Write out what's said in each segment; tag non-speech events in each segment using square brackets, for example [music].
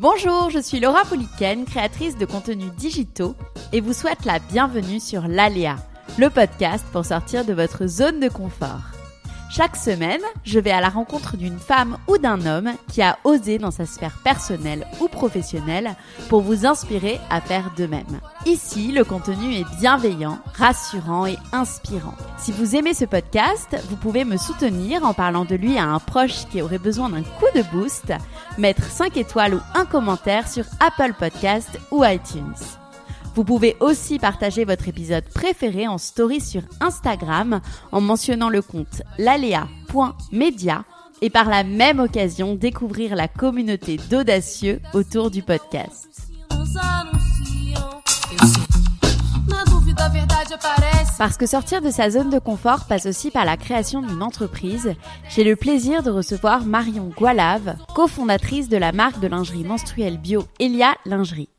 Bonjour, je suis Laura Poliken, créatrice de contenus digitaux et vous souhaite la bienvenue sur l'Aléa, le podcast pour sortir de votre zone de confort. Chaque semaine, je vais à la rencontre d'une femme ou d'un homme qui a osé dans sa sphère personnelle ou professionnelle pour vous inspirer à faire de même. Ici, le contenu est bienveillant, rassurant et inspirant. Si vous aimez ce podcast, vous pouvez me soutenir en parlant de lui à un proche qui aurait besoin d'un coup de boost, mettre 5 étoiles ou un commentaire sur Apple Podcast ou iTunes. Vous pouvez aussi partager votre épisode préféré en story sur Instagram en mentionnant le compte lalea.media et par la même occasion découvrir la communauté d'audacieux autour du podcast. Parce que sortir de sa zone de confort passe aussi par la création d'une entreprise, j'ai le plaisir de recevoir Marion Gualave, cofondatrice de la marque de lingerie menstruelle bio Elia Lingerie.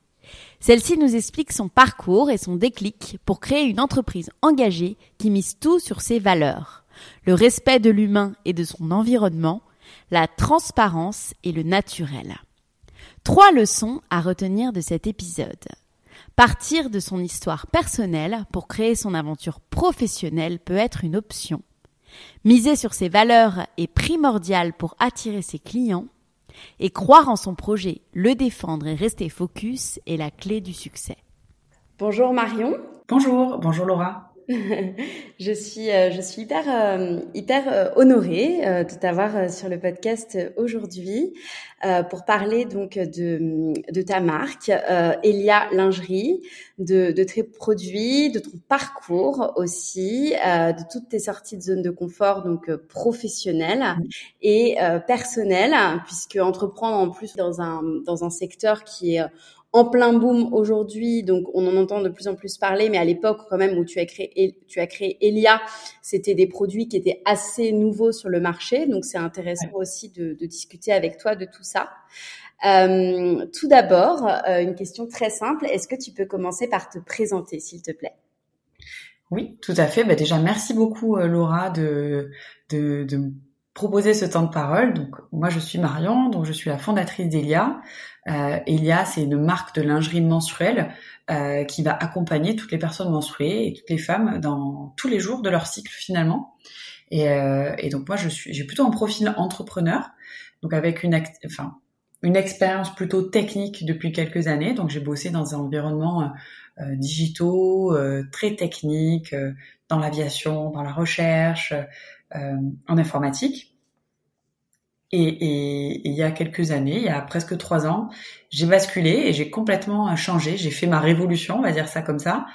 Celle-ci nous explique son parcours et son déclic pour créer une entreprise engagée qui mise tout sur ses valeurs. Le respect de l'humain et de son environnement, la transparence et le naturel. Trois leçons à retenir de cet épisode. Partir de son histoire personnelle pour créer son aventure professionnelle peut être une option. Miser sur ses valeurs est primordial pour attirer ses clients et croire en son projet, le défendre et rester focus est la clé du succès. Bonjour Marion. Bonjour, bonjour Laura. Je suis euh, je suis hyper euh, hyper euh, honorée de t'avoir sur le podcast aujourd'hui pour parler donc de de ta marque Elia Lingerie, de de tes produits, de ton parcours aussi, de toutes tes sorties de zone de confort donc professionnelle et personnelle puisque entreprendre en plus dans un dans un secteur qui est en plein boom aujourd'hui, donc on en entend de plus en plus parler, mais à l'époque quand même où tu as créé, tu as créé Elia, c'était des produits qui étaient assez nouveaux sur le marché, donc c'est intéressant aussi de, discuter avec toi de tout ça. Euh, tout d'abord, euh, une question très simple, est-ce que tu peux commencer par te présenter, s'il te plaît? Oui, tout à fait. Bah déjà, merci beaucoup euh, Laura de, de, de proposer ce temps de parole. Donc moi je suis Marion, donc je suis la fondatrice d'Elia. Euh, Elia c'est une marque de lingerie menstruelle euh, qui va accompagner toutes les personnes menstruées et toutes les femmes dans tous les jours de leur cycle finalement. Et, euh, et donc moi je suis j'ai plutôt un profil entrepreneur, donc avec une enfin une expérience plutôt technique depuis quelques années. Donc j'ai bossé dans un environnement euh, euh digitaux, euh, très technique, dans l'aviation, dans la recherche, en informatique. Et, et, il y a quelques années, il y a presque trois ans, j'ai basculé et j'ai complètement changé. J'ai fait ma révolution, on va dire ça comme ça.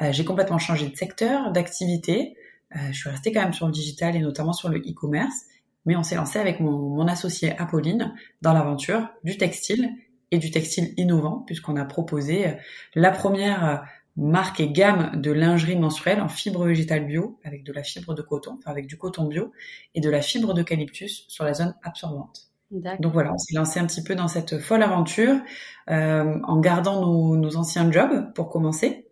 Euh, j'ai complètement changé de secteur, d'activité. Euh, je suis restée quand même sur le digital et notamment sur le e-commerce. Mais on s'est lancé avec mon, mon associé Apolline dans l'aventure du textile et du textile innovant, puisqu'on a proposé la première marque et gamme de lingerie menstruelle en fibre végétale bio, avec de la fibre de coton, enfin avec du coton bio, et de la fibre d'eucalyptus sur la zone absorbante. Donc voilà, on s'est lancé un petit peu dans cette folle aventure euh, en gardant nos, nos, anciens jobs pour commencer,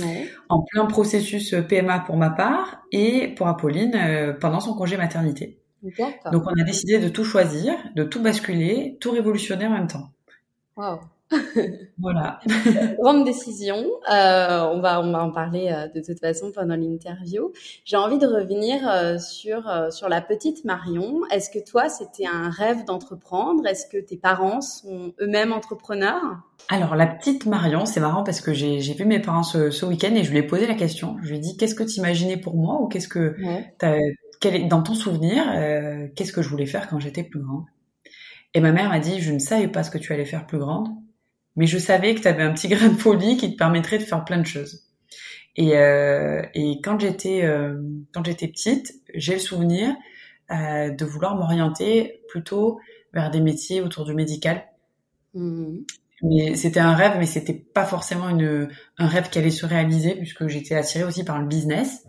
ouais. en plein processus PMA pour ma part et pour Apolline euh, pendant son congé maternité. Donc on a décidé de tout choisir, de tout basculer, tout révolutionner en même temps. Wow. [laughs] voilà. [laughs] Grande décision. Euh, on va on va en parler euh, de toute façon pendant l'interview. J'ai envie de revenir euh, sur sur la petite Marion. Est-ce que toi c'était un rêve d'entreprendre? Est-ce que tes parents sont eux-mêmes entrepreneurs? Alors la petite Marion, c'est marrant parce que j'ai j'ai vu mes parents ce, ce week-end et je lui ai posé la question. Je lui ai dit qu'est-ce que tu imaginais pour moi ou qu'est-ce que ouais. quel est, dans ton souvenir qu'est-ce que je voulais faire quand j'étais plus grande? Et ma mère m'a dit je ne savais pas ce que tu allais faire plus grande mais je savais que tu avais un petit [laughs] grain de folie qui te permettrait de faire plein de choses. Et, euh, et quand j'étais euh, quand j'étais petite, j'ai le souvenir de vouloir m'orienter plutôt vers des métiers autour du médical. Mmh. Mais c'était un rêve, mais c'était pas forcément une, un rêve qui allait se réaliser puisque j'étais attirée aussi par le business.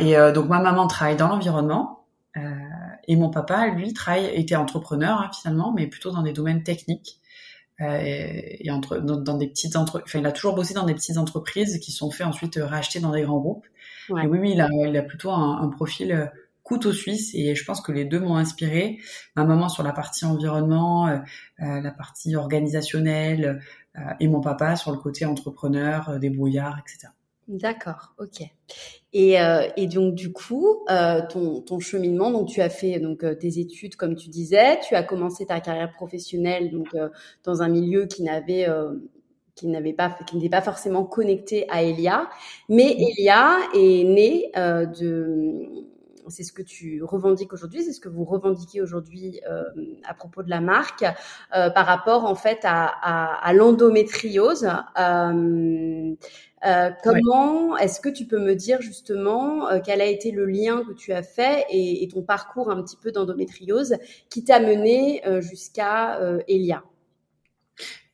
Et euh, donc ma maman travaille dans l'environnement euh, et mon papa, lui, travaille, était entrepreneur hein, finalement, mais plutôt dans des domaines techniques. Euh, et, entre, dans, des petites entreprises. Enfin, il a toujours bossé dans des petites entreprises qui sont fait ensuite racheter dans des grands groupes. Et oui, oui, il a, il a plutôt un, un profil couteau suisse et je pense que les deux m'ont inspiré. Ma maman sur la partie environnement, euh, euh, la partie organisationnelle euh, et mon papa sur le côté entrepreneur, débrouillard, etc. D'accord, ok. Et, et, donc du coup, ton, ton, cheminement, donc tu as fait donc tes études comme tu disais, tu as commencé ta carrière professionnelle donc dans un milieu qui n'avait qui n'avait pas qui n'était pas forcément connecté à Elia, mais Elia est née de c'est ce que tu revendiques aujourd'hui, c'est ce que vous revendiquez aujourd'hui euh, à propos de la marque euh, par rapport en fait à, l'endométriose. Euh, comment est-ce que tu peux me dire justement quel a été le lien que tu as fait et, ton parcours un petit peu d'endométriose qui t'a mené jusqu'à Elia?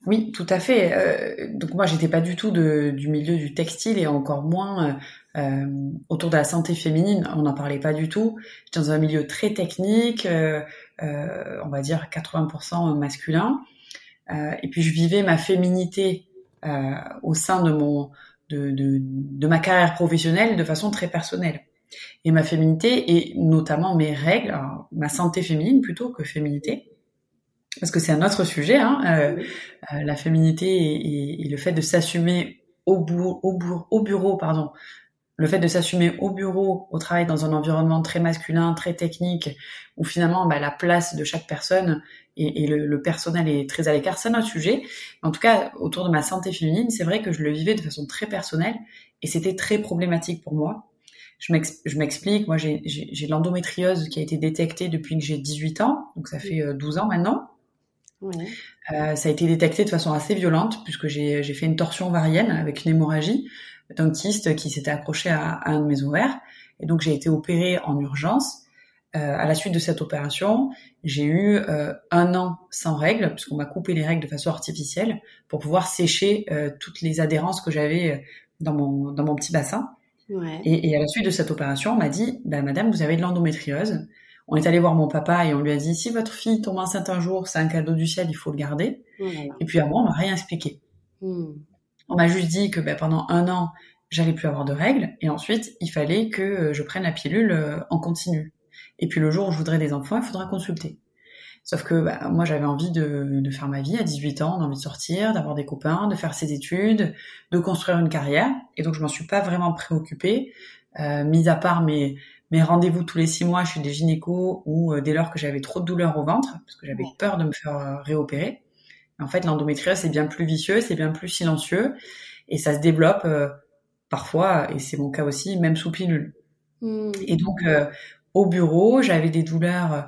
Oui, tout à fait. donc moi, j'étais pas du tout du milieu du textile et encore moins euh, autour de la santé féminine, on n'en parlait pas du tout. J'étais dans un milieu très technique, euh, euh, on va dire 80% masculin. et puis je vivais ma féminité au sein de mon de, de, de, ma carrière professionnelle de façon très personnelle. Et ma féminité et notamment mes règles, ma santé féminine plutôt que féminité, parce que c'est un autre sujet, hein, euh, la féminité et, et, le fait de s'assumer au, au, au, bureau, pardon, le fait de s'assumer au bureau, au travail, dans un environnement très masculin, très technique, où finalement bah, la place de chaque personne et, le, personnel est très à l'écart, c'est un autre sujet. En tout cas, autour de ma santé féminine, c'est vrai que je le vivais de façon très personnelle et c'était très problématique pour moi. Je m'explique, moi j'ai l'endométriose qui a été détectée depuis que j'ai 18 ans, donc ça fait 12 euh, ans maintenant. Euh, ça a été détecté de façon assez violente puisque j'ai fait une torsion ovarienne avec une hémorragie d'un kyste qui s'était accroché à, un de mes ovaires. Et donc j'ai été opérée en urgence. Euh, à la suite de cette opération, j'ai eu euh, un an sans règles, puisqu'on m'a coupé les règles de façon artificielle pour pouvoir sécher euh, toutes les adhérences que j'avais euh, dans mon, dans mon petit bassin. Ouais. Et, et, à la suite de cette opération, on m'a dit, bah, Madame, vous avez de l'endométriose. On est allé voir mon papa et on lui a dit, si votre fille tombe enceinte un jour, c'est un cadeau du ciel, il faut le garder. Et puis à moi, on m'a rien expliqué. Hmm. On m'a juste dit que ben, pendant un an, j'allais plus avoir de règles, et ensuite, il fallait que euh, je prenne la pilule euh, en continu. Et puis le jour où je voudrais des enfants, il faudra consulter. Sauf que bah, moi, j'avais envie de, faire ma vie à 18 ans, d'envie de sortir, d'avoir des copains, de faire ses études, de construire une carrière. Et donc, je m'en suis pas vraiment préoccupée, euh, mis à part mes, mes rendez-vous tous les six mois chez des gynécos ou dès lors que j'avais trop de douleurs au ventre, parce que j'avais peur de me faire réopérer. En fait, l'endométriose, c'est bien plus vicieux, c'est bien plus silencieux, et ça se développe euh, parfois, et c'est mon cas aussi, même sous pilule. Hmm. Et donc, euh, au bureau, j'avais des douleurs euh,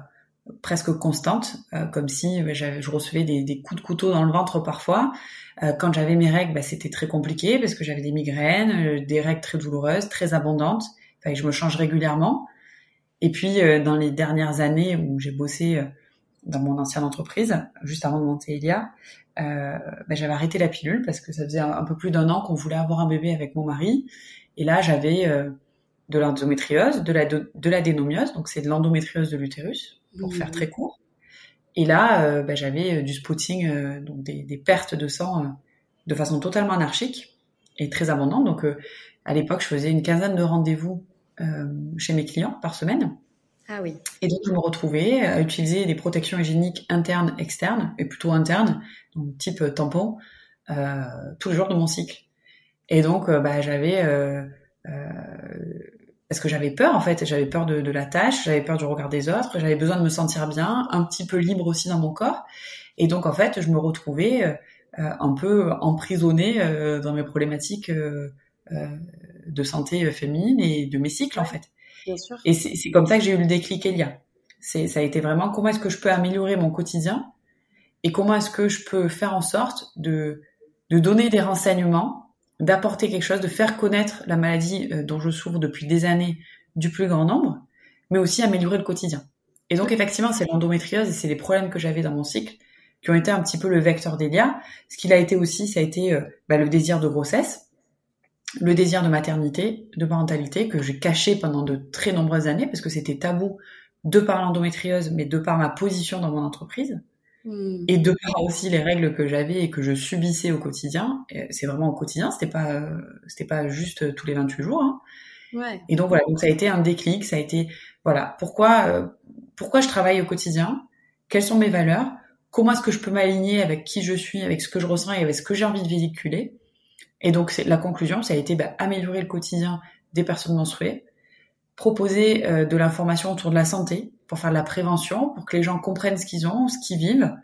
presque constantes, comme si je recevais des, coups de couteau dans le ventre parfois. quand j'avais mes règles, bah, c'était très compliqué parce que j'avais des migraines, des règles très douloureuses, très abondantes. Enfin, je me change régulièrement. Et puis, dans les dernières années où j'ai bossé dans mon ancienne entreprise, juste avant de monter Elia, euh, ben, j'avais arrêté la pilule parce que ça faisait un, peu plus d'un an qu'on voulait avoir un bébé avec mon mari. Et là, j'avais euh, de l'endométriose, de la, de, la dénomiose, donc c'est de l'endométriose de l'utérus, pour mmh. faire très court. Et là, euh, ben, j'avais euh, du spotting, euh, donc des, des, pertes de sang de façon totalement anarchique et très abondante. Donc, à l'époque, je faisais une quinzaine de rendez-vous chez mes clients par semaine. Ah oui. Et donc, je me retrouvais à utiliser des protections hygiéniques internes, externes, et plutôt internes, donc type tampon, euh, tous les jours de mon cycle. Et donc, euh, bah, j'avais... Euh, euh, parce que j'avais peur, en fait. J'avais peur de, de la tâche, j'avais peur du regard des autres, j'avais besoin de me sentir bien, un petit peu libre aussi dans mon corps. Et donc, en fait, je me retrouvais euh, un peu emprisonnée dans mes problématiques de santé féminine et de mes cycles, en fait. Et c'est comme ça que j'ai eu le déclic Elia. C'est, ça a été vraiment comment est-ce que je peux améliorer mon quotidien et comment est-ce que je peux faire en sorte de, de donner des renseignements, d'apporter quelque chose, de faire connaître la maladie euh, dont je souffre depuis des années du plus grand nombre, mais aussi améliorer le quotidien. Et donc effectivement, c'est l'endométriose et c'est les problèmes que j'avais dans mon cycle qui ont été un petit peu le vecteur d'Elia. Ce qu'il a été aussi, ça a été euh, bah, le désir de grossesse, le désir de maternité, de parentalité que j'ai caché pendant de très nombreuses années parce que c'était tabou de par l'endométriose, mais de par ma position dans mon entreprise. Hmm. Et de par aussi les règles que j'avais et que je subissais au quotidien, c'est vraiment au quotidien, c'était pas c'était pas juste tous les 28 jours. Hein. Ouais. Et donc voilà, donc ça a été un déclic, ça a été voilà pourquoi euh, pourquoi je travaille au quotidien, quelles sont mes valeurs, comment est-ce que je peux m'aligner avec qui je suis, avec ce que je ressens et avec ce que j'ai envie de véhiculer? Et donc la conclusion, ça a été bah, améliorer le quotidien des personnes menstruées, proposer euh, de l'information autour de la santé pour faire de la prévention, pour que les gens comprennent ce qu'ils ont, ce qu'ils vivent,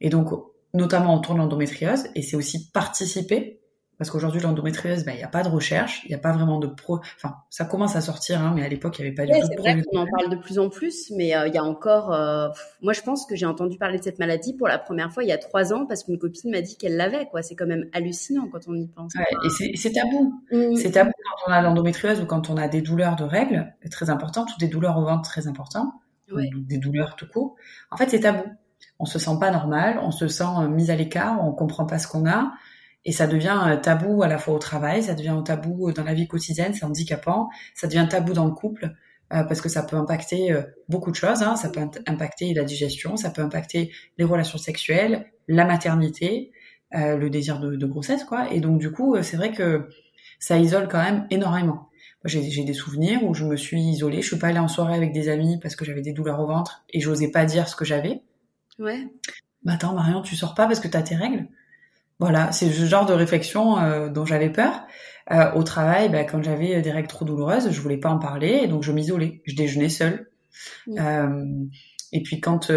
et donc notamment autour de l'endométriose, et c'est aussi participer parce qu'aujourd'hui l'endométriose, ben, il n'y a pas de recherche, il n'y a pas vraiment de pro. Enfin, ça commence à sortir, hein, mais à l'époque il n'y avait pas du tout. C'est vrai qu'on en parle de plus en plus, mais euh, il y a encore. Euh, moi, je pense que j'ai entendu parler de cette maladie pour la première fois il y a trois ans parce qu'une copine m'a dit qu'elle l'avait. Quoi, c'est quand même hallucinant quand on y pense. Ouais, et c'est tabou. Mmh. C'est tabou quand on a l'endométriose ou quand on a des douleurs de règles, très importantes, ou des douleurs au ventre très importantes, ou des douleurs tout court. En fait, c'est tabou. On se sent pas normal, on se sent euh, mis à l'écart, on comprend pas ce qu'on a et ça devient euh, tabou à la fois au travail, ça devient tabou euh, dans la vie quotidienne, c'est handicapant, ça devient tabou dans le couple euh, parce que ça peut impacter beaucoup de choses. Hein. Ça peut impacter la digestion, ça peut impacter les relations sexuelles, la maternité, le désir de, de, grossesse, quoi. Et donc du coup, c'est vrai que ça isole quand même énormément. J'ai des souvenirs où je me suis isolée, je suis pas allée en soirée avec des amis parce que j'avais des douleurs au ventre et j'osais pas dire ce que j'avais. Ouais. Bah attends Marion, tu sors pas parce que t'as tes règles? Voilà, c'est ce genre de réflexion euh, dont j'avais peur. Euh, au travail, bah, quand j'avais des règles trop douloureuses, je voulais pas en parler, et donc je m'isolais. Je déjeunais seule. Euh, et puis quand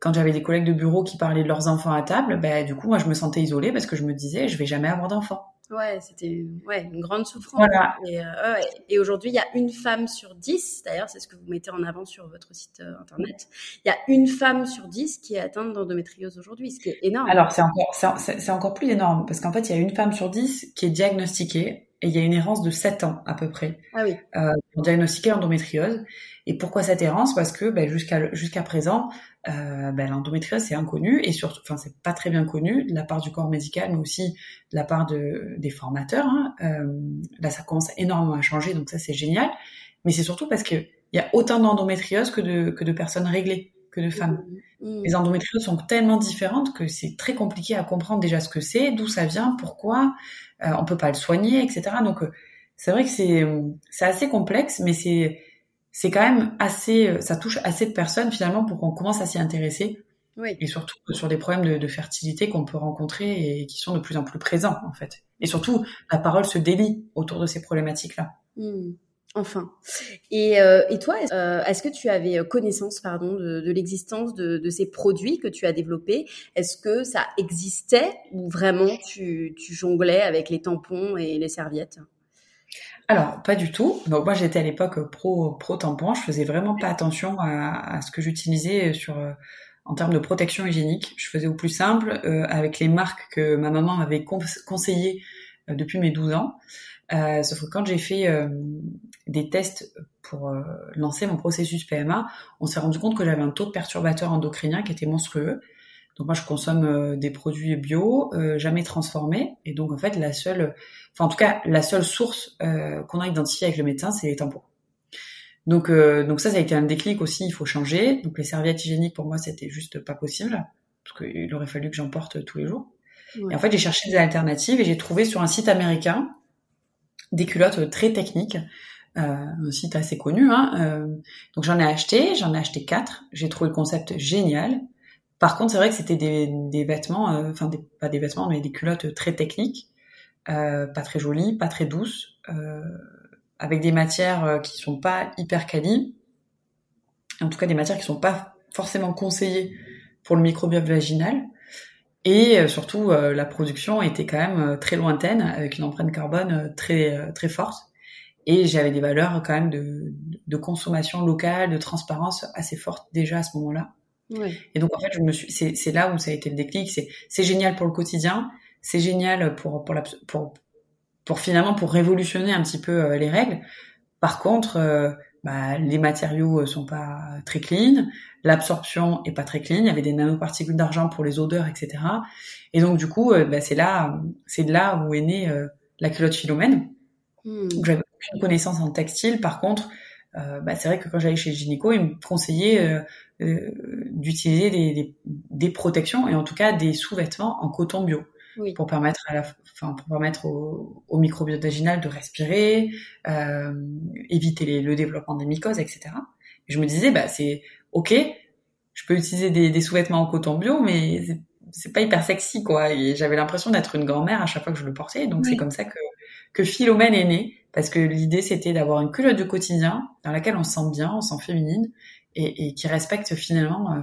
quand j'avais des collègues de bureau qui parlaient de leurs enfants à table, bah, du coup moi je me sentais isolée parce que je me disais je vais jamais avoir d'enfants. Ouais, c'était ouais, une grande souffrance. Voilà. Et, euh, et aujourd'hui, il y a une femme sur dix, d'ailleurs, c'est ce que vous mettez en avant sur votre site euh, internet. Il y a une femme sur dix qui est atteinte d'endométriose aujourd'hui, ce qui est énorme. Alors, c'est encore, c'est encore plus énorme, parce qu'en fait, il y a une femme sur dix qui est diagnostiquée, et il y a une errance de 7 ans à peu près ah oui. euh, pour diagnostiquer l'endométriose. Et pourquoi cette errance? Parce que ben, jusqu'à jusqu'à présent, euh, ben, l'endométriose c'est inconnu et surtout, enfin c'est pas très bien connu de la part du corps médical, mais aussi de la part de, des formateurs. Hein. Euh, là, ça commence énormément à changer, donc ça c'est génial. Mais c'est surtout parce que il y a autant d'endométriose que de que de personnes réglées, que de femmes. Mmh. Mmh. Les endométrioses sont tellement différentes que c'est très compliqué à comprendre déjà ce que c'est, d'où ça vient, pourquoi. Euh, on peut pas le soigner, etc. Donc euh, c'est vrai que c'est c'est assez complexe, mais c'est c'est quand même assez, ça touche assez de personnes finalement pour qu'on commence à s'y intéresser. Oui. Et surtout sur des problèmes de, de fertilité qu'on peut rencontrer et qui sont de plus en plus présents en fait. Et surtout, la parole se délie autour de ces problématiques-là. Mmh. Enfin. Et, euh, et toi, euh, est-ce que tu avais connaissance, pardon, de, de l'existence de, de, ces produits que tu as développés? Est-ce que ça existait ou vraiment tu, tu jonglais avec les tampons et les serviettes? Alors, pas du tout. Donc moi, j'étais à l'époque pro pro tampon. Je faisais vraiment pas attention à, ce que j'utilisais sur euh, en termes de protection hygiénique. Je faisais au plus simple euh, avec les marques que ma maman m'avait conseillées euh, depuis mes 12 ans. Euh, sauf que quand j'ai fait des tests pour lancer mon processus PMA, on s'est rendu compte que j'avais un taux de perturbateur endocrinien qui était monstrueux. Donc moi, je consomme euh, des produits bio, euh, jamais transformés. Et donc, en fait, la seule, enfin, en tout cas, la seule source euh, qu'on a identifiée avec le médecin, c'est les tampons. Donc, donc ça, ça a été un déclic aussi. Il faut changer. Donc, les serviettes hygiéniques, pour moi, c'était juste pas possible. Parce qu'il aurait fallu que j'en porte tous les jours. Et en fait, j'ai cherché des alternatives et j'ai trouvé sur un site américain des culottes très techniques. Euh, un site assez connu. Hein, donc j'en ai acheté, j'en ai acheté quatre. J'ai trouvé le concept génial. Par contre, c'est vrai que c'était des, des vêtements, euh, enfin pas des vêtements, mais des culottes très techniques, euh, pas très jolies, pas très douces, euh, avec des matières euh, qui sont pas hyper quali, en tout cas des matières qui sont pas forcément conseillées pour le microbiote vaginal. Et euh, surtout, la production était quand même très lointaine, avec une empreinte carbone très très forte. Et j'avais des valeurs quand même de, de consommation locale, de transparence assez fortes déjà à ce moment-là. Et donc en fait, je me suis, c'est, c'est là où ça a été le déclic. C'est, c'est génial pour le quotidien, c'est génial pour pour la, pour pour finalement pour révolutionner un petit peu euh, les règles. Par contre, euh, bah, les matériaux sont pas très clean, l'absorption est pas très clean, il y avait des nanoparticules d'argent pour les odeurs, etc. Et donc du coup, bah, c'est là, c'est de là où est née la culotte Philomène. Hmm. J'avais aucune connaissance en textile. Par contre, euh, bah, c'est vrai que quand j'allais chez Gynéco, ils me conseillaient euh, euh, d'utiliser des, des, des, protections et en tout cas des sous-vêtements en coton bio oui. pour permettre à la, enfin pour permettre au, au microbiote vaginal de respirer, euh, éviter les, le développement des mycoses, etc. Et je me disais, bah c'est ok, je peux utiliser des, des sous-vêtements en coton bio, mais c'est pas hyper sexy quoi. Et j'avais l'impression d'être une grand-mère à chaque fois que je le portais. Donc c'est comme ça que que Philomène est née parce que l'idée c'était d'avoir une culotte de quotidien dans laquelle on se sent bien, on se sent féminine et, qui respecte finalement euh,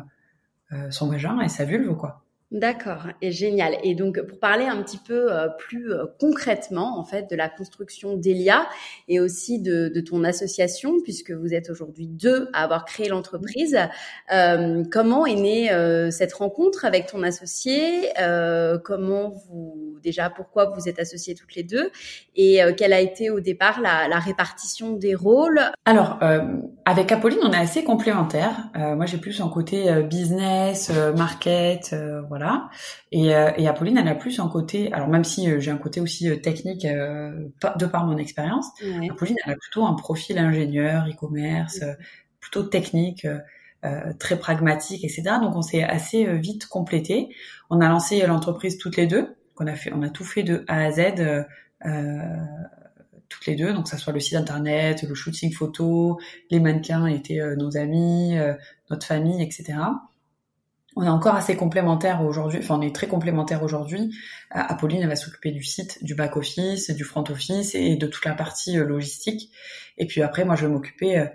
euh, son vagin et sa vulve quoi. D'accord, et génial. Et donc pour parler un petit peu euh, plus euh, concrètement en fait de la construction d'Elia et aussi de, de, ton association, puisque vous êtes aujourd'hui deux à avoir créé l'entreprise, euh, comment est née euh, cette rencontre avec ton associé Comment vous déjà pourquoi vous êtes associés toutes les deux et quelle a été au départ la, la répartition des rôles? Alors avec Apolline, on est assez complémentaires. moi j'ai plus un côté business, market, voilà. Et, euh, et, Apolline, elle a plus un côté, alors même si euh, j'ai un côté aussi euh, technique de par mon expérience, Apolline, elle a plutôt un profil ingénieur, e-commerce, plutôt technique. très pragmatique, etc. Donc on s'est assez vite complété. On a lancé l'entreprise toutes les deux. On a fait, on a tout fait de A à Z toutes les deux. Donc ça soit le site internet, le shooting photo, les mannequins étaient nos amis, notre famille, etc on est encore assez complémentaires aujourd'hui, enfin on est très complémentaires aujourd'hui. Euh, Apolline elle va s'occuper du site, du back office, du front office et de toute la partie euh, logistique. Et puis après moi je vais m'occuper euh,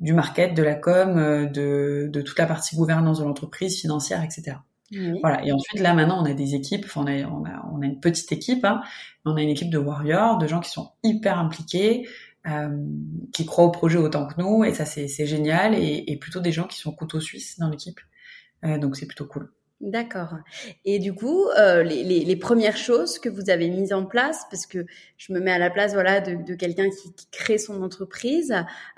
du market, de la com, de, de toute la partie gouvernance de l'entreprise, financière, etc. Voilà. Et ensuite là maintenant on a des équipes, enfin, on a on a, on a une petite équipe, hein, on a une équipe de warriors, de gens qui sont hyper impliqués, euh, qui croient au projet autant que nous et ça c'est génial et, et, plutôt des gens qui sont couteau suisse dans l'équipe donc c'est plutôt cool. D'accord. Et du coup, euh, les, les, les, premières choses que vous avez mises en place, parce que je me mets à la place voilà de, de quelqu'un qui, qui, crée son entreprise,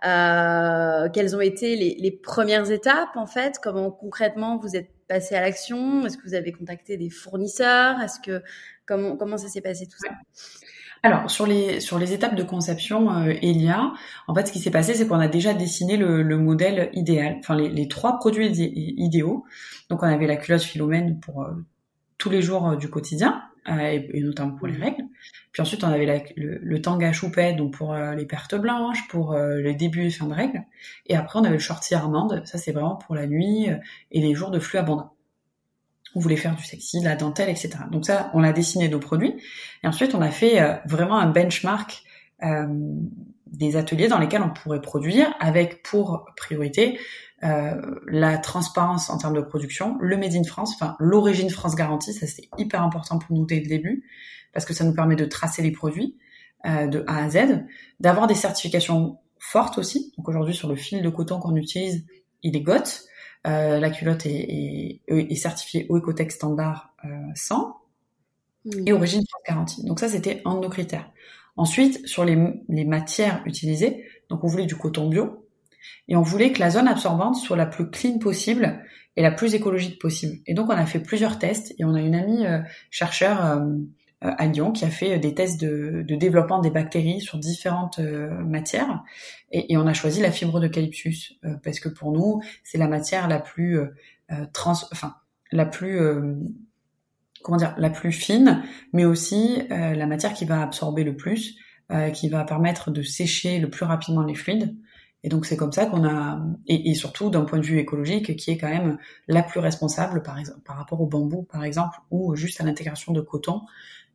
euh, quelles ont été les, les, premières étapes en fait? Comment concrètement vous êtes passé à l'action? Est-ce que vous avez contacté des fournisseurs? Est-ce que comment comment ça s'est passé tout ça? Alors sur les sur les étapes de conception euh, Elia, en fait ce qui s'est passé c'est qu'on a déjà dessiné le, le modèle idéal, enfin les, les, trois produits idéaux. Donc on avait la culotte Philomène pour euh, tous les jours euh, du quotidien euh, et, notamment pour les règles. Puis ensuite on avait la, le, le, tanga choupette donc pour les pertes blanches, pour les débuts et fins de règles. Et après on avait le shorty armande, ça c'est vraiment pour la nuit et les jours de flux abondant on voulait faire du sexy, la dentelle, etc. Donc ça, on a dessiné nos produits. Et ensuite, on a fait euh, vraiment un benchmark euh, des ateliers dans lesquels on pourrait produire, avec pour priorité euh, la transparence en termes de production, le Made in France, enfin l'origine France garantie, ça c'est hyper important pour nous dès le début, parce que ça nous permet de tracer les produits de A à Z, d'avoir des certifications fortes aussi. Donc aujourd'hui, sur le fil de coton qu'on utilise, il est GOT. Euh, la culotte est, est, certifiée au Ecotech standard euh, 100 mmh. et origine garantie. Donc ça, c'était un de nos critères. Ensuite, sur les, les, matières utilisées, donc on voulait du coton bio et on voulait que la zone absorbante soit la plus clean possible et la plus écologique possible. Et donc on a fait plusieurs tests et on a une amie euh, chercheur euh, à Lyon qui a fait des tests de, développement des bactéries sur différentes euh, matières et, on a choisi la fibre d'eucalyptus euh, parce que pour nous c'est la matière la plus trans, enfin la plus comment dire la plus fine, mais aussi la matière qui va absorber le plus, qui va permettre de sécher le plus rapidement les fluides. Et donc c'est comme ça qu'on a, et, surtout d'un point de vue écologique, qui est quand même la plus responsable par rapport au bambou par exemple, ou juste à l'intégration de coton.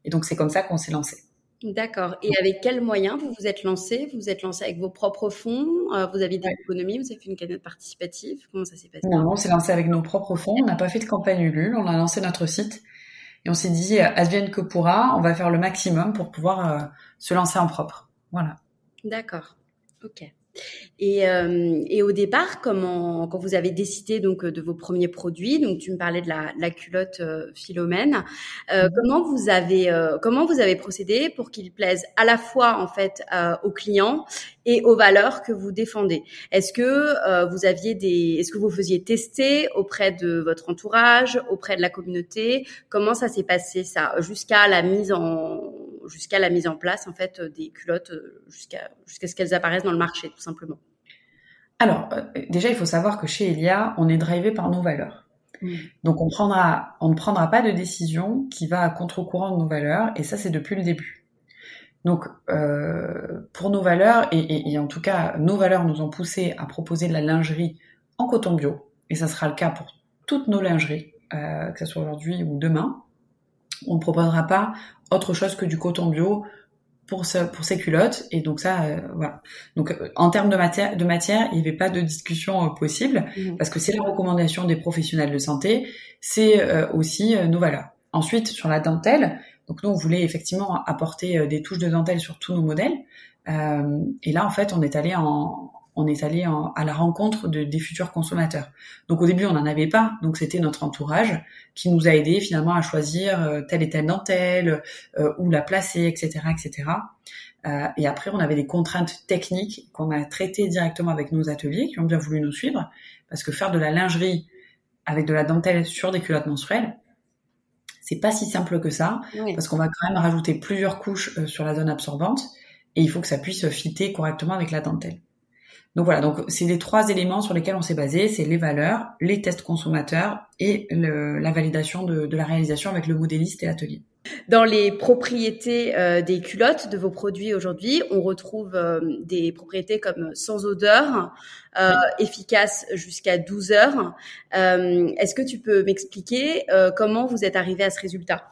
Et donc c'est comme ça qu'on s'est lancé. D'accord. Et avec quels moyens vous vous êtes lancé? Vous vous êtes lancé avec vos propres fonds? Euh, Vous aviez des économies Vous avez fait une cagnotte participative? Comment ça s'est passé? Non, on s'est lancé avec nos propres fonds. On n'a pas fait de campagne Ulule. On a lancé notre site et on s'est dit, advienne que pourra, on va faire le maximum pour pouvoir euh, se lancer en propre. Voilà. D'accord. Ok. Et, euh, et, au départ, comment, quand vous avez décidé donc de vos premiers produits, donc tu me parlais de la, la culotte euh, Philomène, euh, mhm. comment vous avez euh, comment vous avez procédé pour qu'il plaise à la fois en fait euh, aux clients et aux valeurs que vous défendez? Est-ce que vous aviez des, est-ce que vous faisiez tester auprès de votre entourage, auprès de la communauté? Comment ça s'est passé ça jusqu'à la mise en jusqu'à la mise en place en fait des culottes jusqu'à jusqu'à ce qu'elles apparaissent dans le marché tout simplement alors, euh, déjà, il faut savoir que chez Elia, on est drivé par nos valeurs. Mm. Donc, on, prendra, on ne prendra pas de décision qui va à contre-courant de nos valeurs, et ça, c'est depuis le début. Donc, euh, pour nos valeurs, et, en tout cas, nos valeurs nous ont poussé à proposer de la lingerie en coton bio, et ça sera le cas pour toutes nos lingeries, euh, que ce soit aujourd'hui ou demain. On ne proposera pas autre chose que du coton bio pour, pour ces culottes. Et donc ça, euh, voilà. Donc euh, en termes de matière, de matière, il n'y avait pas de discussion euh, possible mmh. parce que c'est la recommandation des professionnels de santé, c'est aussi nos valeurs. Ensuite, sur la dentelle, donc nous on voulait effectivement apporter des touches de dentelle sur tous nos modèles. et là, en fait, on est allé en, on est allé à la rencontre de, des futurs consommateurs. Donc au début, on n'en avait pas, donc c'était notre entourage qui nous a aidé finalement à choisir euh, telle et telle dentelle, euh, où la placer, etc., etc. Euh, et après, on avait des contraintes techniques qu'on a traitées directement avec nos ateliers qui ont bien voulu nous suivre, parce que faire de la lingerie avec de la dentelle sur des culottes menstruelles, c'est pas si simple que ça, parce qu'on va quand même rajouter plusieurs couches sur la zone absorbante, et il faut que ça puisse fitter correctement avec la dentelle. Donc voilà, donc c'est les trois éléments sur lesquels on s'est basé, c'est les valeurs, les tests consommateurs et la validation de, la réalisation avec le modéliste et l'atelier. Dans les propriétés euh, des culottes de vos produits aujourd'hui, on retrouve euh, des propriétés comme sans odeur, euh, efficace jusqu'à 12 heures. Est-ce que tu peux m'expliquer comment vous êtes arrivé à ce résultat?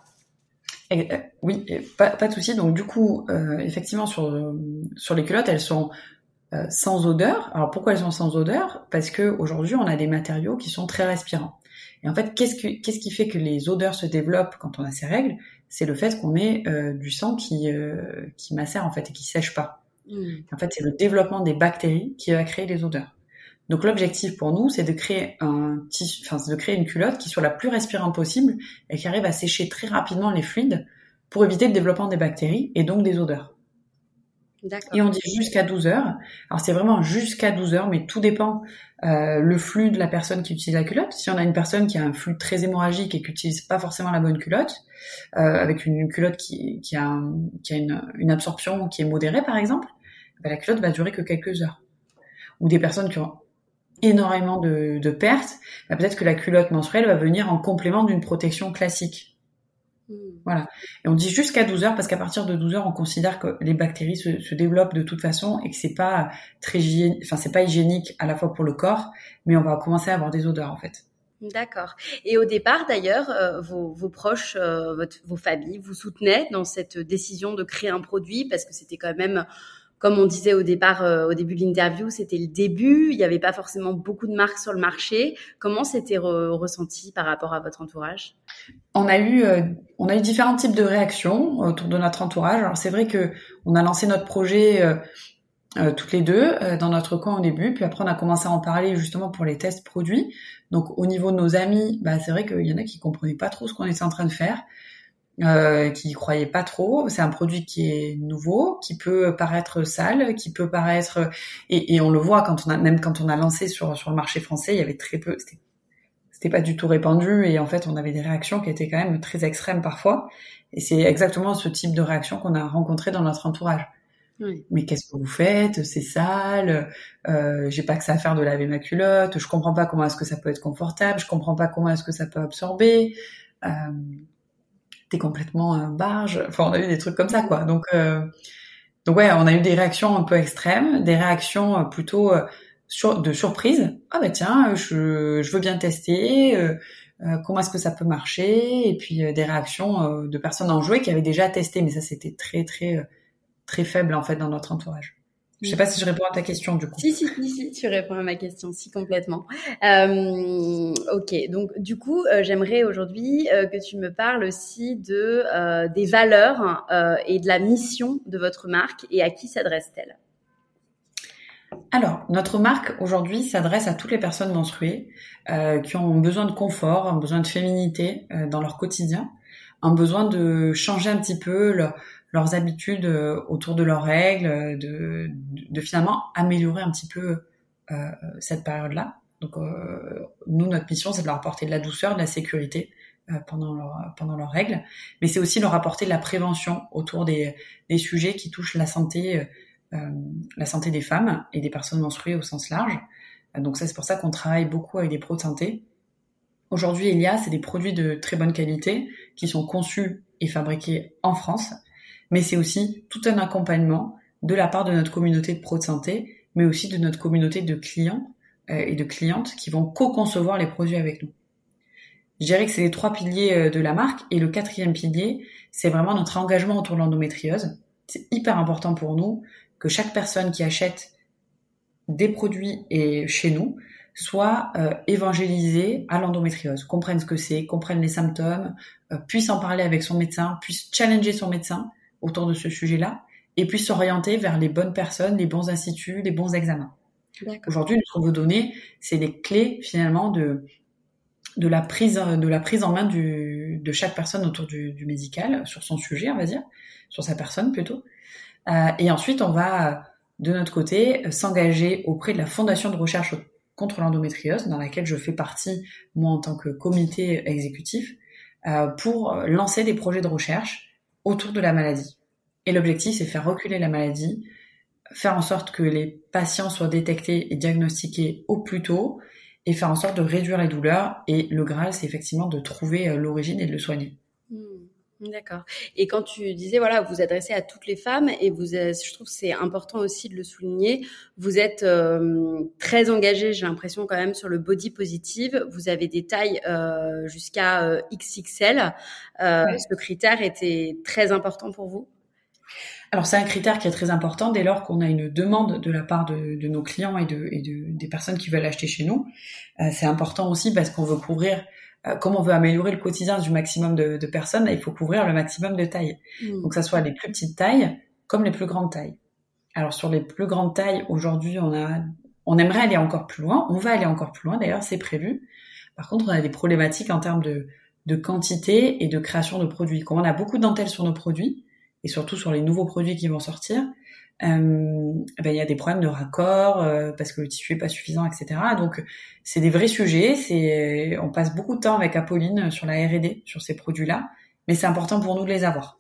Oui, pas, pas de souci. Donc du coup, effectivement, sur, sur les culottes, elles sont euh, sans odeur. Alors pourquoi elles sont sans odeur? Parce que aujourd'hui on a des matériaux qui sont très respirants. Et en fait, qu'est-ce, qu'est-ce qui fait que les odeurs se développent quand on a ces règles? C'est le fait qu'on met euh, du sang qui euh, qui macère en fait et qui sèche pas. Mmh. En fait, c'est le développement des bactéries qui va créer les odeurs. Donc l'objectif pour nous, c'est de créer un tissu, enfin de créer une culotte qui soit la plus respirante possible et qui arrive à sécher très rapidement les fluides pour éviter le développement des bactéries et donc des odeurs. Et on dit jusqu'à 12 heures. Alors c'est vraiment jusqu'à 12 heures, mais tout dépend euh, le flux de la personne qui utilise la culotte. Si on a une personne qui a un flux très hémorragique et qui utilise pas forcément la bonne culotte, euh, avec une, culotte qui, a, une, absorption qui est modérée par exemple, ben, la culotte va durer que quelques heures. Ou des personnes qui ont énormément de, de pertes, ben, peut-être que la culotte menstruelle va venir en complément d'une protection classique. Hmm. Voilà. Et on dit jusqu'à 12 heures parce qu'à partir de 12 heures, on considère que les bactéries se, se développent de toute façon et que c'est pas très hygiénique, enfin c'est pas hygiénique à la fois pour le corps, mais on va commencer à avoir des odeurs en fait. D'accord. Et au départ, d'ailleurs, euh, vos, vos, proches, euh, votre, vos familles, vous soutenaient dans cette décision de créer un produit parce que c'était quand même comme on disait au départ, euh, au début de l'interview, c'était le début. Il n'y avait pas forcément beaucoup de marques sur le marché. Comment c'était ressenti par rapport à votre entourage? On a eu, euh, on a eu différents types de réactions autour de notre entourage. Alors c'est vrai que on a lancé notre projet euh, toutes les deux dans notre coin au début, puis après on a commencé à en parler justement pour les tests produits. Donc au niveau de nos amis, bah, c'est vrai qu'il y en a qui comprenaient pas trop ce qu'on était en train de faire euh, qui croyaient pas trop. C'est un produit qui est nouveau, qui peut paraître sale, qui peut paraître et, et, on le voit quand on a même quand on a lancé sur sur le marché français, il y avait très peu. C'était c'était pas du tout répandu et en fait on avait des réactions qui étaient quand même très extrêmes parfois. Et c'est exactement ce type de réaction qu'on a rencontré dans notre entourage. Oui. Mais qu'est-ce que vous faites? C'est sale. Euh, J'ai pas que ça à faire de laver ma culotte. Je comprends pas comment est-ce que ça peut être confortable. Je comprends pas comment est-ce que ça peut absorber. Euh, t'es complètement euh, barge. Enfin, on a eu des trucs comme ça, quoi. Donc, euh, donc ouais, on a eu des réactions un peu extrêmes, des réactions euh, plutôt de surprise. Ah bah tiens, je, je veux bien tester. comment est-ce que ça peut marcher? Et puis des réactions de personnes enjouées qui avaient déjà testé, mais ça c'était très très très faible en fait dans notre entourage. Je sais pas si je réponds à ta question du coup. Si, si, si, tu réponds à ma question, si, complètement. Euh, ok, donc du coup, euh, j'aimerais aujourd'hui euh, que tu me parles aussi de des valeurs et de la mission de votre marque et à qui s'adresse-t-elle? Alors, notre marque aujourd'hui s'adresse à toutes les personnes menstruées qui ont besoin de confort, ont besoin de féminité dans leur quotidien, ont besoin de changer un petit peu leurs habitudes euh, autour de leurs règles, de, de, finalement améliorer un petit peu cette période-là. Donc, nous, notre mission, c'est de leur apporter de la douceur, de la sécurité pendant, leur, pendant leurs règles, mais c'est aussi leur apporter de la prévention autour des, des sujets qui touchent la santé euh, la santé des femmes et des personnes menstruées au sens large. Euh, donc ça, c'est pour ça qu'on travaille beaucoup avec des pros de santé. Aujourd'hui, il y a, c'est des produits de très bonne qualité qui sont conçus et fabriqués en France, mais c'est aussi tout un accompagnement de la part de notre communauté de pros de santé, mais aussi de notre communauté de clients euh, et de clientes qui vont co-concevoir les produits avec nous. Je dirais que c'est les trois piliers de la marque et le quatrième pilier, c'est vraiment notre engagement autour de l'endométriose. C'est hyper important pour nous que chaque personne qui achète des produits et chez nous soit euh, évangélisée à l'endométriose, comprenne ce que c'est, comprenne les symptômes, euh, puisse en parler avec son médecin, puisse challenger son médecin autour de ce sujet-là et puisse s'orienter vers les bonnes personnes, les bons instituts, les bons examens. Aujourd'hui, ce qu'on veut donner, c'est les clés finalement de de la prise de la prise en main du, de chaque personne autour du, du médical sur son sujet, on va dire, sur sa personne plutôt, euh, et ensuite, on va, de notre côté, s'engager auprès de la Fondation de recherche contre l'endométriose, dans laquelle je fais partie, moi, en tant que comité exécutif, euh, pour lancer des projets de recherche autour de la maladie. Et l'objectif, c'est faire reculer la maladie, faire en sorte que les patients soient détectés et diagnostiqués au plus tôt, et faire en sorte de réduire les douleurs. Et le Graal, c'est effectivement de trouver euh, l'origine et de le soigner. Hmm. D'accord. Et quand tu disais, voilà, vous adressez à toutes les femmes et vous, je trouve que c'est important aussi de le souligner, vous êtes euh, très engagé, j'ai l'impression quand même, sur le body positive. Vous avez des tailles euh, jusqu'à euh, XXL. Ce critère était très important pour vous? Alors c'est un critère qui est très important dès lors qu'on a une demande de la part de, de nos clients et, de, et de, des personnes qui veulent acheter chez nous. c'est important aussi parce qu'on veut couvrir euh, comme on veut améliorer le quotidien du maximum de, personnes, il faut couvrir le maximum de tailles. Mm. Donc, ça soit les plus petites tailles comme les plus grandes tailles. Alors, sur les plus grandes tailles, aujourd'hui, on a, on aimerait aller encore plus loin. On va aller encore plus loin. D'ailleurs, c'est prévu. Par contre, on a des problématiques en termes de, de quantité et de création de produits. Comme on a beaucoup de dentelles sur nos produits, et surtout sur les nouveaux produits qui vont sortir, euh, ben, il y a des problèmes de raccord euh, parce que le tissu est pas suffisant, etc. Donc c'est des vrais sujets. C'est on passe beaucoup de temps avec Apolline sur la R&D sur ces produits-là, mais c'est important pour nous de les avoir.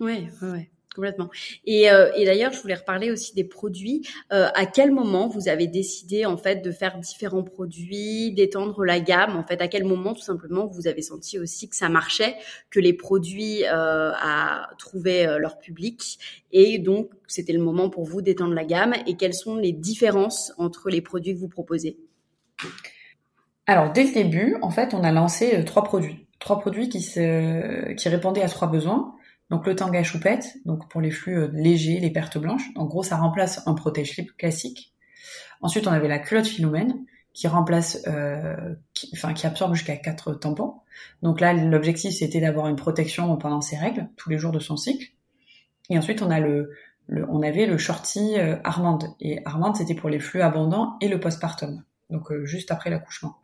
Oui, oui. Complètement. Et, euh, et d'ailleurs, je voulais reparler aussi des produits. Euh, à quel moment vous avez décidé en fait de faire différents produits, d'étendre la gamme? En fait, à quel moment tout simplement vous avez senti aussi que ça marchait, que les produits euh, trouvaient leur public, et donc c'était le moment pour vous d'étendre la gamme? Et quelles sont les différences entre les produits que vous proposez? Alors dès le début, en fait, on a lancé trois produits, trois produits qui se, qui répondaient à trois besoins. Donc le tanga choupette, donc pour les flux euh, légers, les pertes blanches. En gros, ça remplace un protège-slip classique. Ensuite, on avait la culotte philomène qui remplace, euh, enfin qui absorbe jusqu'à 4 tampons. Donc là, l'objectif c'était d'avoir une protection pendant ses règles, tous les jours de son cycle. Et ensuite, on a le, on avait le shorty euh, Armande. Et Armande, c'était pour les flux abondants et le postpartum, donc euh, juste après l'accouchement.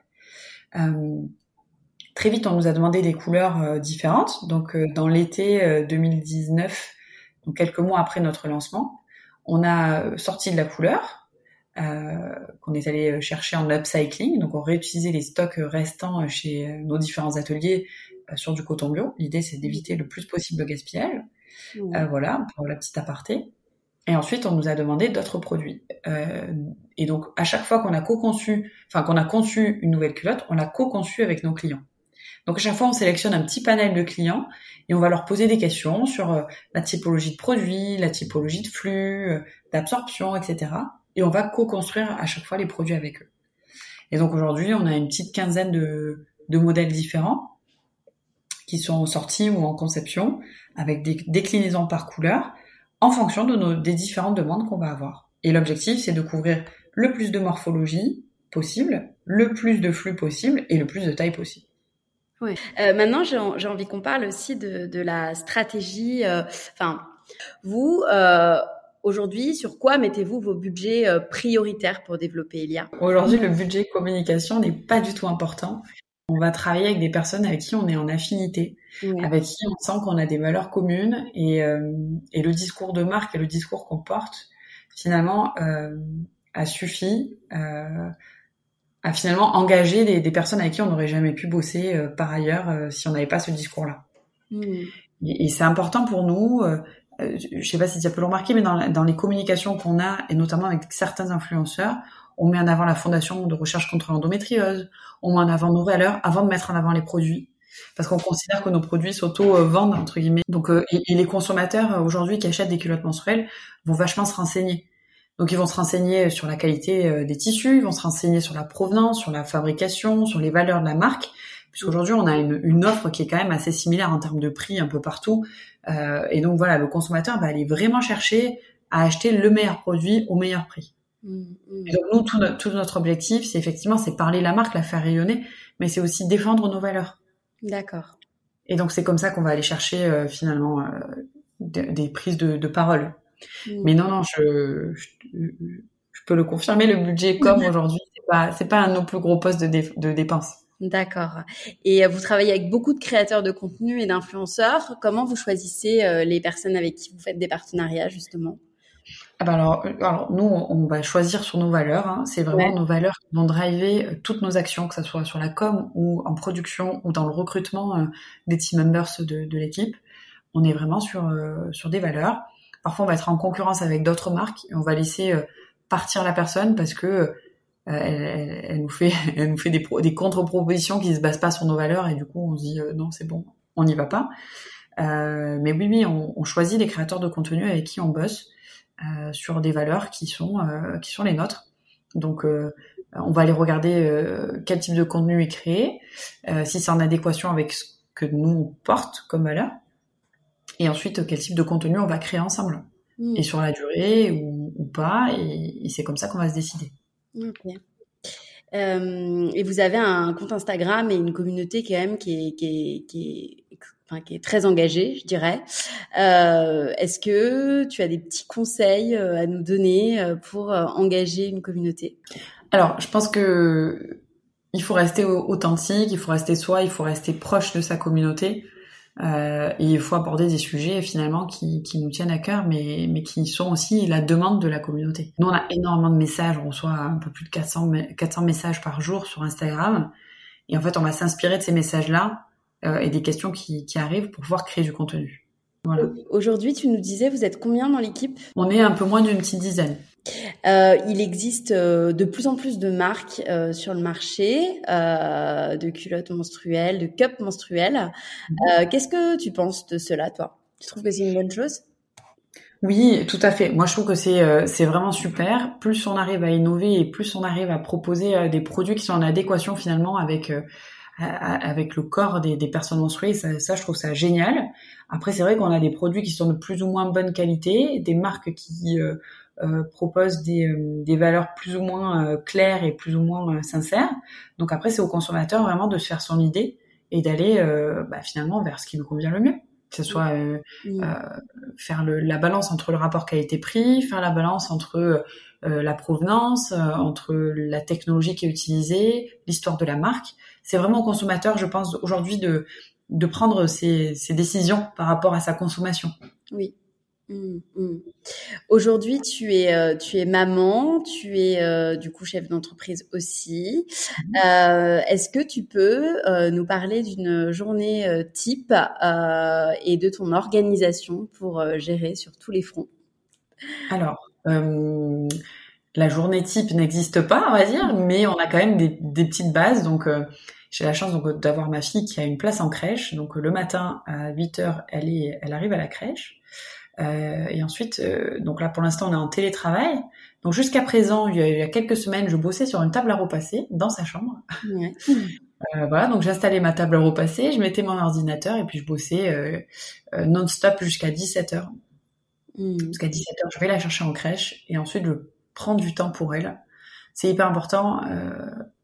Très vite, on nous a demandé des couleurs euh, différentes. Donc, euh, dans l'été 2019, euh, donc quelques mois après notre lancement, on a sorti de la couleur qu'on est allé chercher en upcycling. Donc, on réutilisait les stocks restants chez nos différents ateliers sur du coton bio. L'idée, c'est d'éviter le plus possible de gaspillage. voilà, pour la petite aparté. Et ensuite, on nous a demandé d'autres produits. Euh, et donc, à chaque fois qu'on a co-conçu, enfin qu'on a conçu une nouvelle culotte, on l'a co-conçue avec nos clients. Donc à chaque fois, on sélectionne un petit panel de clients et on va leur poser des questions sur euh, la typologie de produits, la typologie de flux, euh, d'absorption, etc. Et on va co-construire à chaque fois les produits avec eux. Et donc aujourd'hui, on a une petite quinzaine de, modèles différents qui sont sortis ou en conception avec des déclinaisons par couleur en fonction de nos, des différentes demandes qu'on va avoir. Et l'objectif, c'est de couvrir le plus de morphologie possible, le plus de flux possible et le plus de taille possible. Euh, maintenant, j'ai envie qu'on parle aussi de, la stratégie. Euh, enfin, vous, euh, aujourd'hui, sur quoi mettez-vous vos budgets prioritaires pour développer Elia? Aujourd'hui, le budget communication n'est pas du tout important. On va travailler avec des personnes avec qui on est en affinité, avec qui on sent qu'on a des valeurs communes et, et, le discours de marque et le discours qu'on porte, finalement, a suffi à finalement engager des, des, personnes avec qui on n'aurait jamais pu bosser euh, par ailleurs euh, si on n'avait pas ce discours-là. Mmh. Et, et c'est important pour nous. Euh, je sais pas si tu as pu le remarquer, mais dans, dans les communications qu'on a, et notamment avec certains influenceurs, on met en avant la fondation de recherche contre l'endométriose, on met en avant nos valeurs avant de mettre en avant les produits. Parce qu'on considère que nos produits s'auto-vendent, entre guillemets. Donc, et, et les consommateurs, aujourd'hui, qui achètent des culottes menstruelles, vont vachement se renseigner. Donc ils vont se renseigner sur la qualité euh, des tissus, ils vont se renseigner sur la provenance, sur la fabrication, sur les valeurs de la marque, puisqu'aujourd'hui on a une, une, offre qui est quand même assez similaire en termes de prix un peu partout. Euh, et donc voilà, le consommateur va aller vraiment chercher à acheter le meilleur produit au meilleur prix. Mmh, mmh. donc nous, tout, tout notre objectif, c'est effectivement, c'est parler la marque, la faire rayonner, mais c'est aussi défendre nos valeurs. D'accord. Et donc c'est comme ça qu'on va aller chercher euh, finalement euh, des prises de, de parole. Mm. Mais non, non, je, je, peux le confirmer, le budget comme aujourd'hui, c'est pas, c'est pas un de nos plus gros postes de, de dépenses. D'accord. Et euh, vous travaillez avec beaucoup de créateurs de contenu et d'influenceurs. Comment vous choisissez euh, les personnes avec qui vous faites des partenariats, justement? Ah bah alors, euh, alors, nous, on va choisir sur nos valeurs. Hein. C'est vraiment nos valeurs qui vont driver toutes nos actions, que ce soit sur la com ou en production ou dans le recrutement des team members de, de l'équipe. On est vraiment sur, sur des valeurs. Parfois, on va être en concurrence avec d'autres marques et on va laisser euh, partir la personne parce que euh, elle, nous fait, [laughs] des, contre-propositions qui se basent pas sur nos valeurs et du coup, on se dit euh, non, c'est bon, on n'y va pas. Mais oui, oui, on, choisit des créateurs de contenu avec qui on bosse sur des valeurs qui sont qui sont les nôtres. Donc, on va aller regarder quel type de contenu est créé, si c'est en adéquation avec ce que nous on porte comme valeur et ensuite quel type de contenu on va créer ensemble hmm. et sur la durée ou, ou pas et, c'est comme ça qu'on va se décider. Ok. Euh, et vous avez un compte Instagram et une communauté quand même qui est, qui est, qui est, enfin, qui est très engagée, je dirais. Euh, Est-ce que tu as des petits conseils euh, à nous donner pour engager une communauté? Alors, je pense que il faut rester authentique, il faut rester soi, il faut rester proche de sa communauté. Euh, et il faut aborder des sujets finalement qui, qui nous tiennent à cœur, mais, mais qui sont aussi la demande de la communauté. Nous, on a énormément de messages, on reçoit un peu plus de 400, 400 messages par jour sur Instagram. Et en fait, on va s'inspirer de ces messages-là euh, et des questions qui, qui arrivent pour pouvoir créer du contenu. Voilà. Aujourd'hui, tu nous disais, vous êtes combien dans l'équipe? On est un peu moins d'une petite dizaine. Euh, il existe euh, de plus en plus de marques euh, sur le marché de culottes menstruelles, de cups menstruelles. Mhm. Qu'est-ce que tu penses de cela, toi? Tu trouves que c'est une bonne chose? Oui, tout à fait. Moi, je trouve que c'est c'est vraiment super. Plus on arrive à innover et plus on arrive à proposer des produits qui sont en adéquation finalement avec avec le corps des, des personnes menstruées. Ça, ça, je trouve ça génial. Après, c'est vrai qu'on a des produits qui sont de plus ou moins bonne qualité, des marques qui euh, propose des, euh, des, valeurs plus ou moins euh, claires et plus ou moins sincères. Donc après, c'est au consommateur vraiment de se faire son idée et d'aller bah, finalement vers ce qui lui convient le mieux. Que ce soit faire le, la balance entre le rapport qualité-prix, faire la balance entre la provenance, entre la technologie qui est utilisée, l'histoire de la marque. C'est vraiment au consommateur, je pense, aujourd'hui de, de prendre ses, ses décisions par rapport à sa consommation. Oui, Mmh, mmh. Aujourd'hui, tu es euh, tu es maman, tu es euh, du coup chef d'entreprise aussi. Mmh. Euh, Est-ce que tu peux nous parler d'une journée type et de ton organisation pour gérer sur tous les fronts? Alors, la journée type n'existe pas, on va dire, mais on a quand même des, des petites bases. Donc, j'ai la chance d'avoir ma fille qui a une place en crèche. Donc, le matin à 8 heures, elle est elle arrive à la crèche. Euh, et ensuite, euh, donc là pour l'instant on est en télétravail. Donc jusqu'à présent, il y, a, quelques semaines, je bossais sur une table à repasser dans sa chambre. Ouais. [laughs] Euh, voilà, donc j'installais ma table à repasser, je mettais mon ordinateur et puis je bossais euh, euh non-stop jusqu'à 17h. Mmh. Jusqu'à 17h, je vais la chercher en crèche et ensuite je prends du temps pour elle. C'est hyper important euh,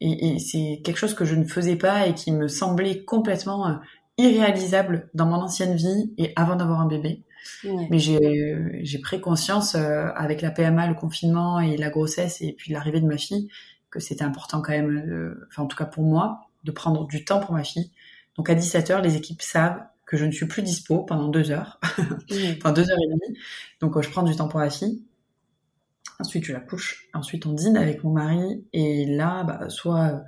et, et c'est quelque chose que je ne faisais pas et qui me semblait complètement irréalisable dans mon ancienne vie et avant d'avoir un bébé. Mais j'ai pris conscience avec la PMA, le confinement et la grossesse et puis l'arrivée de ma fille que c'était important quand même, enfin en tout cas pour moi, de prendre du temps pour ma fille. Donc à 17h, les équipes savent que je ne suis plus dispo pendant deux heures, [laughs] enfin deux heures et demie. Donc je prends du temps pour la fille. Ensuite, je la couche. Ensuite, on dîne avec mon mari. Et là, bah, soit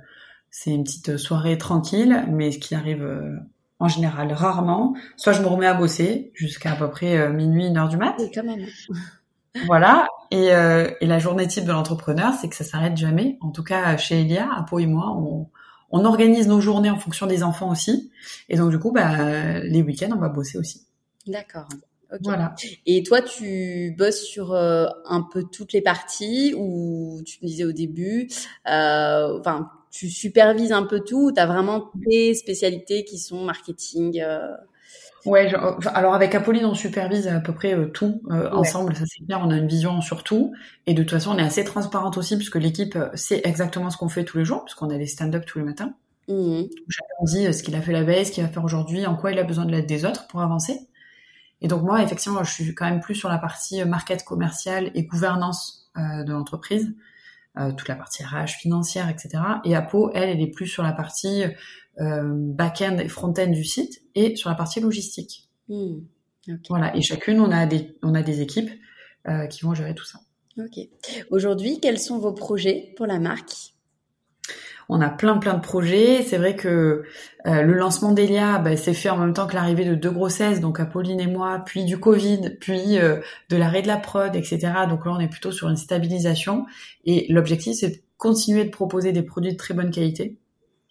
c'est une petite soirée tranquille, mais ce qui arrive euh, en général rarement. Soit je me remets à bosser jusqu'à à peu près euh, minuit, une heure du mat. Oui, quand même. [laughs] voilà. Et, euh, et, la journée type de l'entrepreneur, c'est que ça s'arrête jamais. En tout cas, chez Elia, Apo et moi, on, on organise nos journées en fonction des enfants aussi. Et donc, du coup, bah, les week-ends, on va bosser aussi. D'accord. Voilà. Et toi, tu bosses sur euh, un peu toutes les parties ou tu me disais au début, euh, enfin, tu supervises un peu tout ou tu as vraiment des spécialités qui sont marketing euh... Ouais, alors avec Apolline, on supervise à peu près euh, tout ensemble, ça c'est clair, on a une vision sur tout. Et de toute façon, on est assez transparente aussi, puisque l'équipe sait exactement ce qu'on fait tous les jours, puisqu'on a des stand-up tous les matins. Mmh. Chacun dit ce qu'il a fait la veille, ce qu'il va faire aujourd'hui, en quoi il a besoin de l'aide des autres pour avancer. Et donc moi, effectivement, je suis quand même plus sur la partie euh, market commerciale et gouvernance euh, de l'entreprise, euh, toute la partie RH, financière, etc. Et Apo, elle, elle est plus sur la partie euh, back-end et front-end du site et sur la partie logistique. Hmm. Voilà. Et chacune, on a des, on a des équipes euh, qui vont gérer tout ça. Ok. Aujourd'hui, quels sont vos projets pour la marque? On a plein plein de projets. C'est vrai que euh, le lancement d'Elia bah, s'est fait en même temps que l'arrivée de deux grossesses, donc Apolline et moi, puis du Covid, puis euh, de l'arrêt de la prod, etc. Donc là, on est plutôt sur une stabilisation. Et l'objectif, c'est de continuer de proposer des produits de très bonne qualité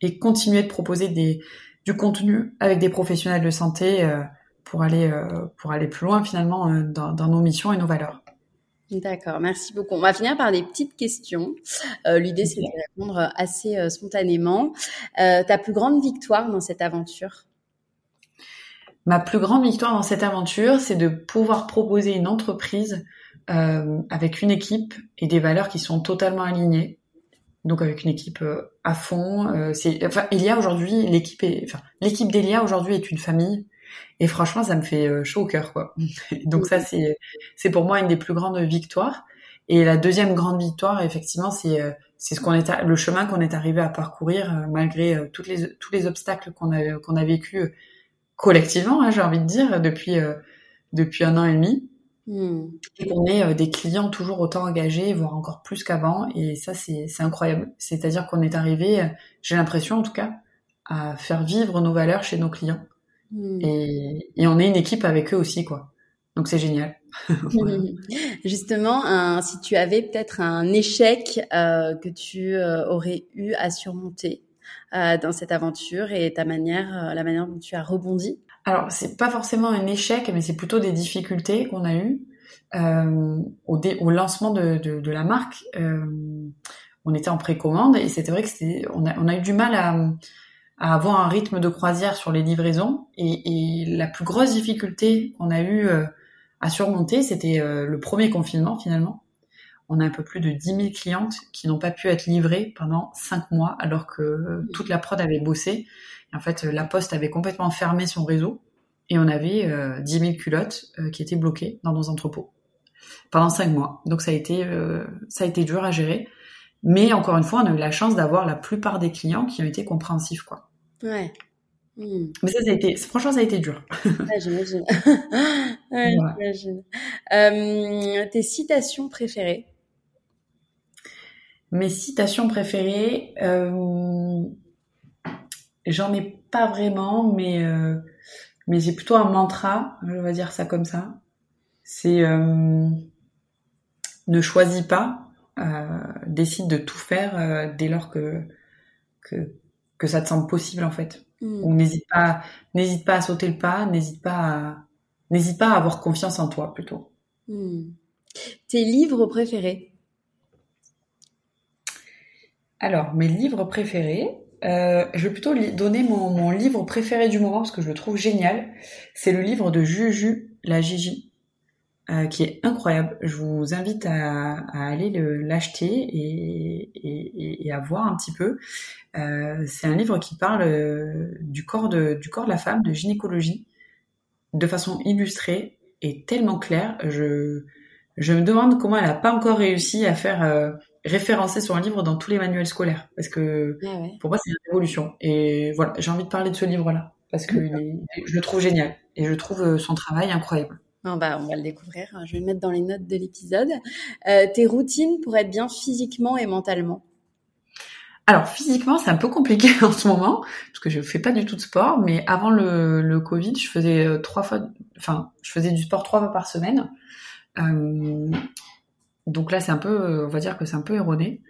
et continuer de proposer du contenu avec des professionnels de santé euh, pour aller pour aller plus loin finalement dans nos missions et nos valeurs. D'accord, merci beaucoup. On va finir par des petites questions. Euh, L'idée, c'est de répondre assez euh, spontanément. Euh, ta plus grande victoire dans cette aventure? Ma plus grande victoire dans cette aventure, c'est de pouvoir proposer une entreprise avec une équipe et des valeurs qui sont totalement alignées. Donc avec une équipe à fond. c'est, enfin, il y a aujourd'hui l'équipe, enfin l'équipe d'Elia aujourd'hui est une famille. Et franchement, ça me fait euh, chaud au cœur, quoi. [laughs] Donc ça, c'est c'est pour moi une des plus grandes victoires. Et la deuxième grande victoire, effectivement, c'est euh, c'est ce qu'on est le chemin qu'on est arrivé à parcourir euh, malgré toutes les tous les obstacles qu'on a qu'on a vécu collectivement, hein, j'ai envie de dire, depuis depuis un an et demi. Hmm. Et qu'on ait des clients toujours autant engagés, voire encore plus qu'avant. Et ça, c'est incroyable. C'est-à-dire qu'on est arrivé, j'ai l'impression en tout cas, à faire vivre nos valeurs chez nos clients. Hmm. Et, et, on est une équipe avec eux aussi, quoi. Donc c'est génial. [laughs] Justement, si tu avais peut-être un échec euh, que tu euh, aurais eu à surmonter euh, dans cette aventure et ta manière, la manière dont tu as rebondi? Alors c'est pas forcément un échec, mais c'est plutôt des difficultés qu'on a eues au, au, lancement de, de, de la marque. on était en précommande et c'était vrai que c'était, on a, on a eu du mal à à avoir un rythme de croisière sur les livraisons. Et, et la plus grosse difficulté qu'on a eu euh, à surmonter, c'était euh, le premier confinement finalement. On a un peu plus de 10 000 clientes qui n'ont pas pu être livrées pendant 5 mois alors que euh, toute la prod avait bossé. En fait, la poste avait complètement fermé son réseau et on avait euh, 10 000 culottes qui étaient bloquées dans nos entrepôts pendant 5 mois. Donc ça a été ça a été dur à gérer. Mais encore une fois, on a eu la chance d'avoir la plupart des clients qui ont été compréhensifs, quoi. Ouais. Hmm. Mais ça, ça a été, franchement, ça a été dur. Ouais, j'imagine. [laughs] [laughs] ouais, j'imagine. Euh, tes citations préférées? Mes citations préférées, euh, j'en ai pas vraiment, mais euh, mais j'ai plutôt un mantra, je vais dire ça comme ça. C'est ne choisis pas, décide de tout faire dès lors que que que ça te semble possible en fait. Mm. Ou n'hésite pas, n'hésite pas à sauter le pas, n'hésite pas à, n'hésite pas à avoir confiance en toi plutôt. Mm. Tes livres préférés? Alors mes livres préférés, euh, je vais plutôt donner mon, mon, livre préféré du moment parce que je le trouve génial. C'est le livre de Juju, la Gigi. Euh, qui est incroyable. Je vous invite à, à aller l'acheter et, et, et, à voir un petit peu. Euh, c'est un livre qui parle euh, du corps de, du corps de la femme, de gynécologie, de façon illustrée. est tellement clair. Je, je me demande comment elle n'a pas encore réussi à faire euh, référencer son livre dans tous les manuels scolaires. Parce que Ah ouais. pour moi, c'est une révolution. Et voilà, j'ai envie de parler de ce livre-là. Parce que je le trouve génial. Et je trouve son travail incroyable. Bah, on va le découvrir. Je vais le mettre dans les notes de l'épisode. Euh, tes routines pour être bien physiquement et mentalement? Alors physiquement, c'est un peu compliqué [laughs] en ce moment parce que je fais pas du tout de sport. Mais avant le, Covid, je faisais euh, trois fois, enfin, je faisais du sport trois fois par semaine. Euh, donc là, c'est un peu, on va dire que c'est un peu erroné.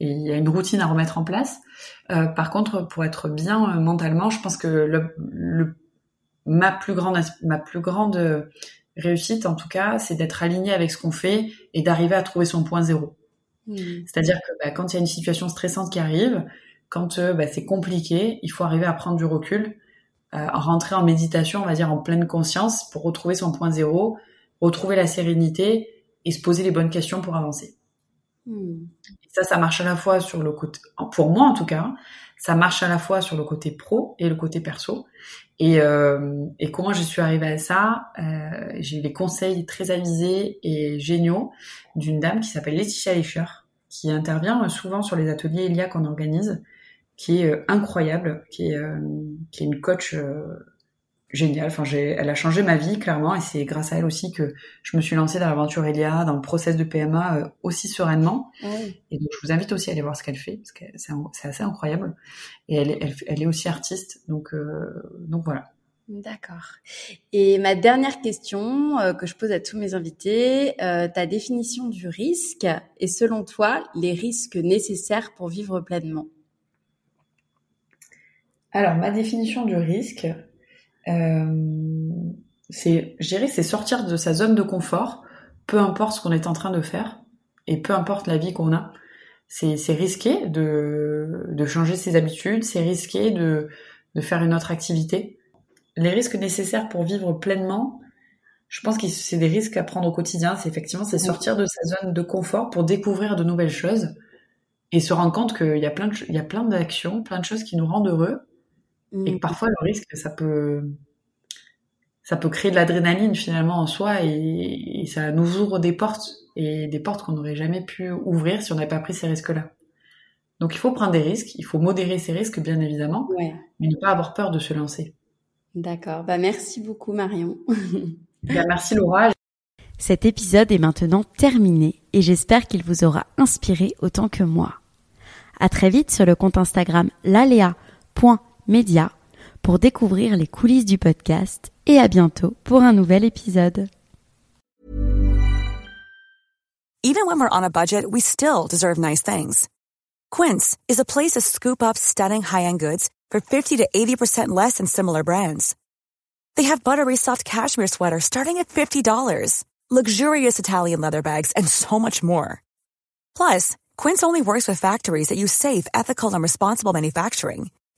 Et il y a une routine à remettre en place. Par contre, pour être bien mentalement, je pense que ma plus grande, réussite, en tout cas, c'est d'être aligné avec ce qu'on fait et d'arriver à trouver son point zéro. Hmm. C'est-à-dire que bah, quand il y a une situation stressante qui arrive, quand euh, bah, c'est compliqué, il faut arriver à prendre du recul, euh, rentrer en méditation, on va dire en pleine conscience, pour retrouver son point zéro, retrouver la sérénité et se poser les bonnes questions pour avancer. Hmm. Et ça, ça marche à la fois sur le côté, pour moi en tout cas, ça marche à la fois sur le côté pro et le côté perso. Et, euh, et comment je suis arrivée à ça? Euh, J'ai eu les conseils très avisés et géniaux d'une dame qui s'appelle Laetitia Lecher, qui intervient souvent sur les ateliers Elia qu'on organise, qui est euh, incroyable, qui est, euh, qui est une coach euh, géniale. Enfin, j'ai, elle a changé ma vie clairement, et c'est grâce à elle aussi que je me suis lancée dans l'aventure Elia, dans le process de PMA euh, aussi sereinement. Oui. Et donc, je vous invite aussi à aller voir ce qu'elle fait, parce que c'est, assez incroyable. Et elle, est- elle, elle est aussi artiste, donc, euh, donc voilà. D'accord. Et ma dernière question euh, que je pose à tous mes invités, euh, ta définition du risque et selon toi les risques nécessaires pour vivre pleinement? Alors, ma définition du risque, c'est, je dirais, c'est sortir de sa zone de confort, peu importe ce qu'on est en train de faire, et peu importe la vie qu'on a. C'est, c'est risqué de, de changer ses habitudes, c'est risqué de, de faire une autre activité. Les risques nécessaires pour vivre pleinement, je pense que c'est des risques à prendre au quotidien. C'est effectivement, c'est sortir de sa zone de confort pour découvrir de nouvelles choses et se rendre compte qu'il y a plein de, ch- il y a plein d'actions, plein de choses qui nous rendent heureux et que parfois le risque ça peut ça peut créer de l'adrénaline finalement en soi et, et ça nous ouvre des portes et des portes qu'on n'aurait jamais pu ouvrir si on n'avait pas pris ces risques-là. Donc il faut prendre des risques, il faut modérer ces risques bien évidemment, Ouais. mais ne pas avoir peur de se lancer. D'accord. Bah merci beaucoup Marion. [laughs] Bien, merci Laura. Cet épisode est maintenant terminé et j'espère qu'il vous aura inspiré autant que moi. À très vite sur le compte Instagram lalea.media pour découvrir les coulisses du podcast et à bientôt pour un nouvel épisode. Even when we're on a budget, we still deserve nice things. Quince is a place to scoop up stunning high-end goods for 50 to 80% less than similar brands. They have buttery soft cashmere sweaters starting at $50, luxurious Italian leather bags, and so much more. Plus, Quince only works with factories that use safe, ethical, and responsible manufacturing.